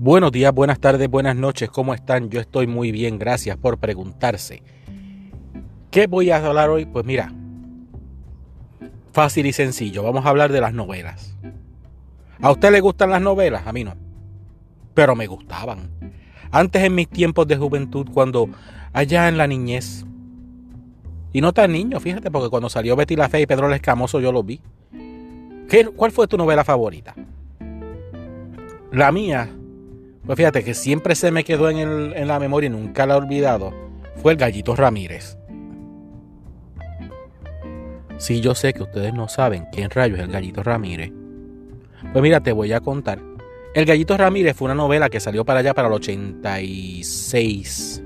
Buenos días, buenas tardes, buenas noches, ¿cómo están? Yo estoy muy bien, gracias por preguntarse. ¿Qué voy a hablar hoy? Pues mira, fácil y sencillo, vamos a hablar de las novelas. ¿A usted le gustan las novelas? A mí no. Pero me gustaban. Antes en mis tiempos de juventud, cuando allá en la niñez, y no tan niño, fíjate, porque cuando salió Betty la Fe y Pedro el Escamoso yo lo vi. ¿Qué, ¿Cuál fue tu novela favorita? La mía pues fíjate que siempre se me quedó en, el, en la memoria y nunca la he olvidado. Fue el Gallito Ramírez. Sí, yo sé que ustedes no saben quién rayos es el Gallito Ramírez. Pues mira, te voy a contar. El Gallito Ramírez fue una novela que salió para allá para el 86.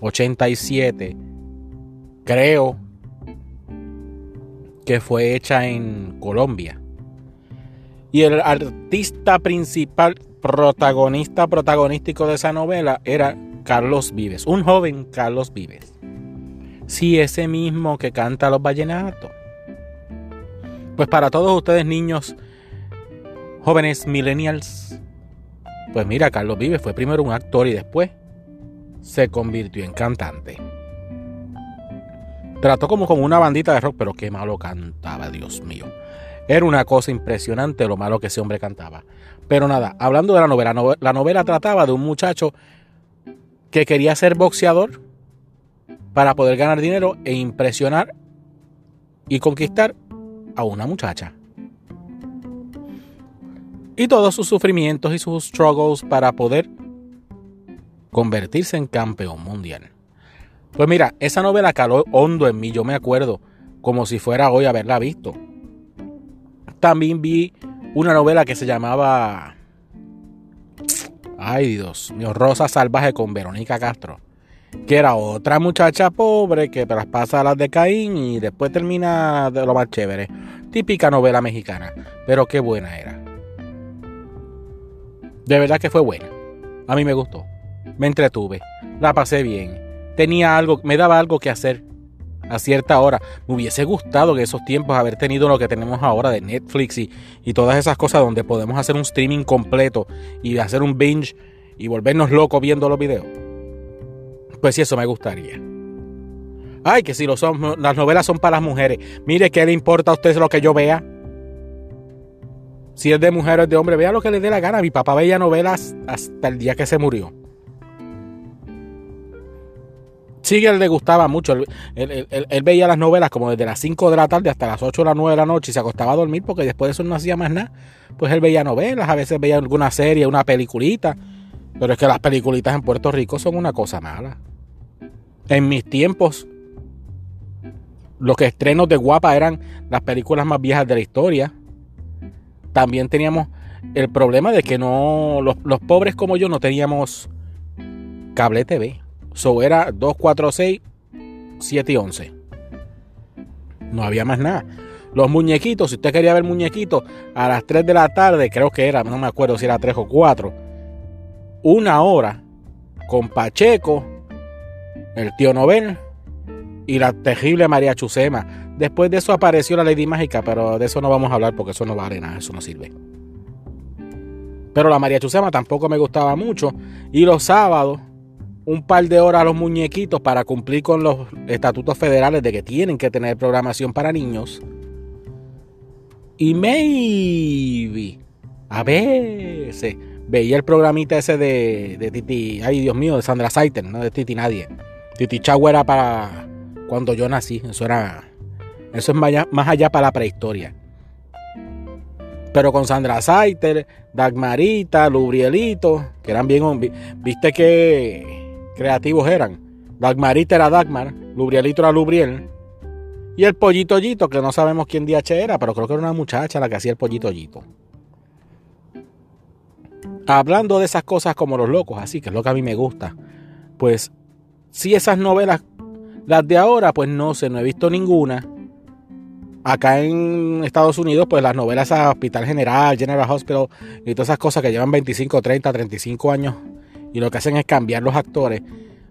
87. Creo que fue hecha en Colombia. Y el artista principal protagonista protagonístico de esa novela era Carlos Vives, un joven Carlos Vives. Sí, ese mismo que canta los vallenatos. Pues para todos ustedes niños, jóvenes millennials, pues mira, Carlos Vives fue primero un actor y después se convirtió en cantante. Trató como con una bandita de rock, pero qué malo cantaba, Dios mío. Era una cosa impresionante lo malo que ese hombre cantaba. Pero nada, hablando de la novela, la novela trataba de un muchacho que quería ser boxeador para poder ganar dinero e impresionar y conquistar a una muchacha. Y todos sus sufrimientos y sus struggles para poder convertirse en campeón mundial. Pues mira, esa novela caló hondo en mí, yo me acuerdo como si fuera hoy haberla visto también vi una novela que se llamaba. Ay, Dios mío, Rosa Salvaje con Verónica Castro. Que era otra muchacha pobre que traspasa las de Caín y después termina de lo más chévere. Típica novela mexicana. Pero qué buena era. De verdad que fue buena. A mí me gustó. Me entretuve. La pasé bien. Tenía algo, me daba algo que hacer a cierta hora. Me hubiese gustado en esos tiempos haber tenido lo que tenemos ahora de Netflix y, y todas esas cosas donde podemos hacer un streaming completo y hacer un binge y volvernos locos viendo los videos. Pues sí, eso me gustaría. Ay, que si las novelas son para las mujeres. Mire, ¿qué le importa a usted lo que yo vea? Si es de mujer o es de hombre, vea lo que le dé la gana. Mi papá veía novelas hasta el día que se murió. Él le gustaba mucho. Él, veía las novelas como desde las 5 de la tarde hasta las 8 o las 9 de la noche y se acostaba a dormir porque después de eso no hacía más nada. Pues él veía novelas, a veces veía alguna serie, una peliculita. Pero es que las peliculitas en Puerto Rico son una cosa mala. En mis tiempos, los que estrenos de guapa eran las películas más viejas de la historia. También teníamos el problema de que no, los pobres como yo no teníamos cable TV. So era 2, 4, 6, 7 y 11. No había más nada. Los muñequitos, si usted quería ver muñequitos, a las 3 de la tarde, creo que era, no me acuerdo si era 3 o 4, una hora con Pacheco, el tío Nobel y la terrible María Chusema. Después de eso apareció la Lady Mágica, pero de eso no vamos a hablar porque eso no vale nada, eso no sirve. Pero la María Chusema tampoco me gustaba mucho. Y los sábados un par de horas a los muñequitos para cumplir con los estatutos federales de que tienen que tener programación para niños. Y maybe, a veces, veía el programita ese de, de Titi, ay Dios mío, de Sandra Saiter, no de Titi Nadie. Titi Chau era para cuando yo nací, eso era, eso es más allá, para la prehistoria. Pero con Sandra Saiter, Dagmarita, Lubrielito, que eran bien, viste que creativos eran. Dagmarita era Dagmar, Lubrielito era Lubriel. Y el pollito Yito, que no sabemos quién DH era, pero creo que era una muchacha la que hacía el pollito Yito. Hablando de esas cosas como los locos, así que es lo que a mí me gusta. Pues, si esas novelas, las de ahora, pues no sé, no he visto ninguna. Acá en Estados Unidos, pues las novelas a Hospital General, General Hospital y todas esas cosas que llevan 25, 30, 35 años y lo que hacen es cambiar los actores,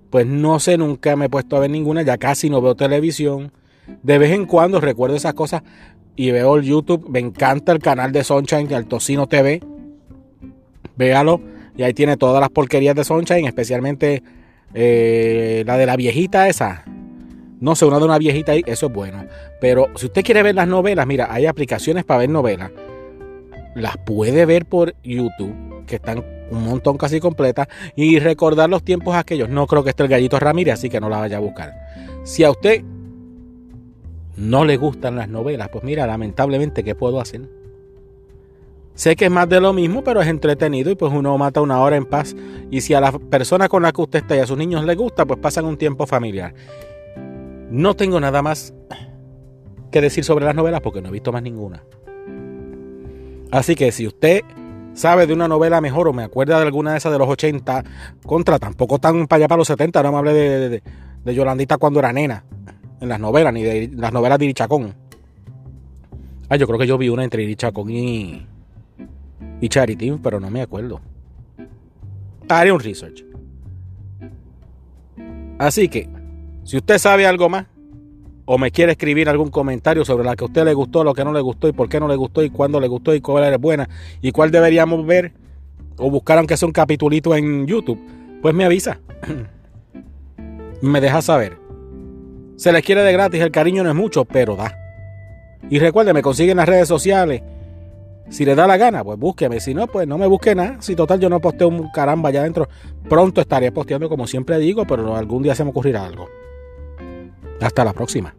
pues no sé, nunca me he puesto a ver ninguna, ya casi no veo televisión. De vez en cuando recuerdo esas cosas y veo el YouTube, me encanta el canal de Sunshine, el Tocino TV. Véalo. Y ahí tiene todas las porquerías de Sunshine, especialmente eh, la de la viejita esa. No sé, una de una viejita ahí, eso es bueno. Pero si usted quiere ver las novelas, mira, hay aplicaciones para ver novelas. Las puede ver por YouTube, que están un montón casi completas. Y recordar los tiempos aquellos. No creo que esté el gallito Ramírez, así que no la vaya a buscar. Si a usted no le gustan las novelas, pues mira, lamentablemente, ¿qué puedo hacer? Sé que es más de lo mismo, pero es entretenido y pues uno mata una hora en paz. Y si a la persona con la que usted está y a sus niños le gusta, pues pasan un tiempo familiar. No tengo nada más que decir sobre las novelas porque no he visto más ninguna. Así que si usted sabe de una novela mejor o me acuerda de alguna de esas de los 80, contra, tampoco tan para allá para los 70, no me hable de, de, Yolandita cuando era nena, en las novelas, ni de las novelas de Irichacón. Ah, yo creo que yo vi una entre Irichacón y, y Charity, pero no me acuerdo. Haré un research. Así que, si usted sabe algo más o me quiere escribir algún comentario sobre la que a usted le gustó, lo que no le gustó y por qué no le gustó y cuándo le gustó y cuál era buena y cuál deberíamos ver o buscar aunque sea un capitulito en YouTube, pues me avisa. me deja saber. Se les quiere de gratis, el cariño no es mucho, pero da. Y recuerde, me consiguen las redes sociales. Si le da la gana, pues búsqueme. Si no, pues no me busque nada. Si total yo no posteo un caramba allá adentro, pronto estaré posteando como siempre digo, pero algún día se me ocurrirá algo. Hasta la próxima.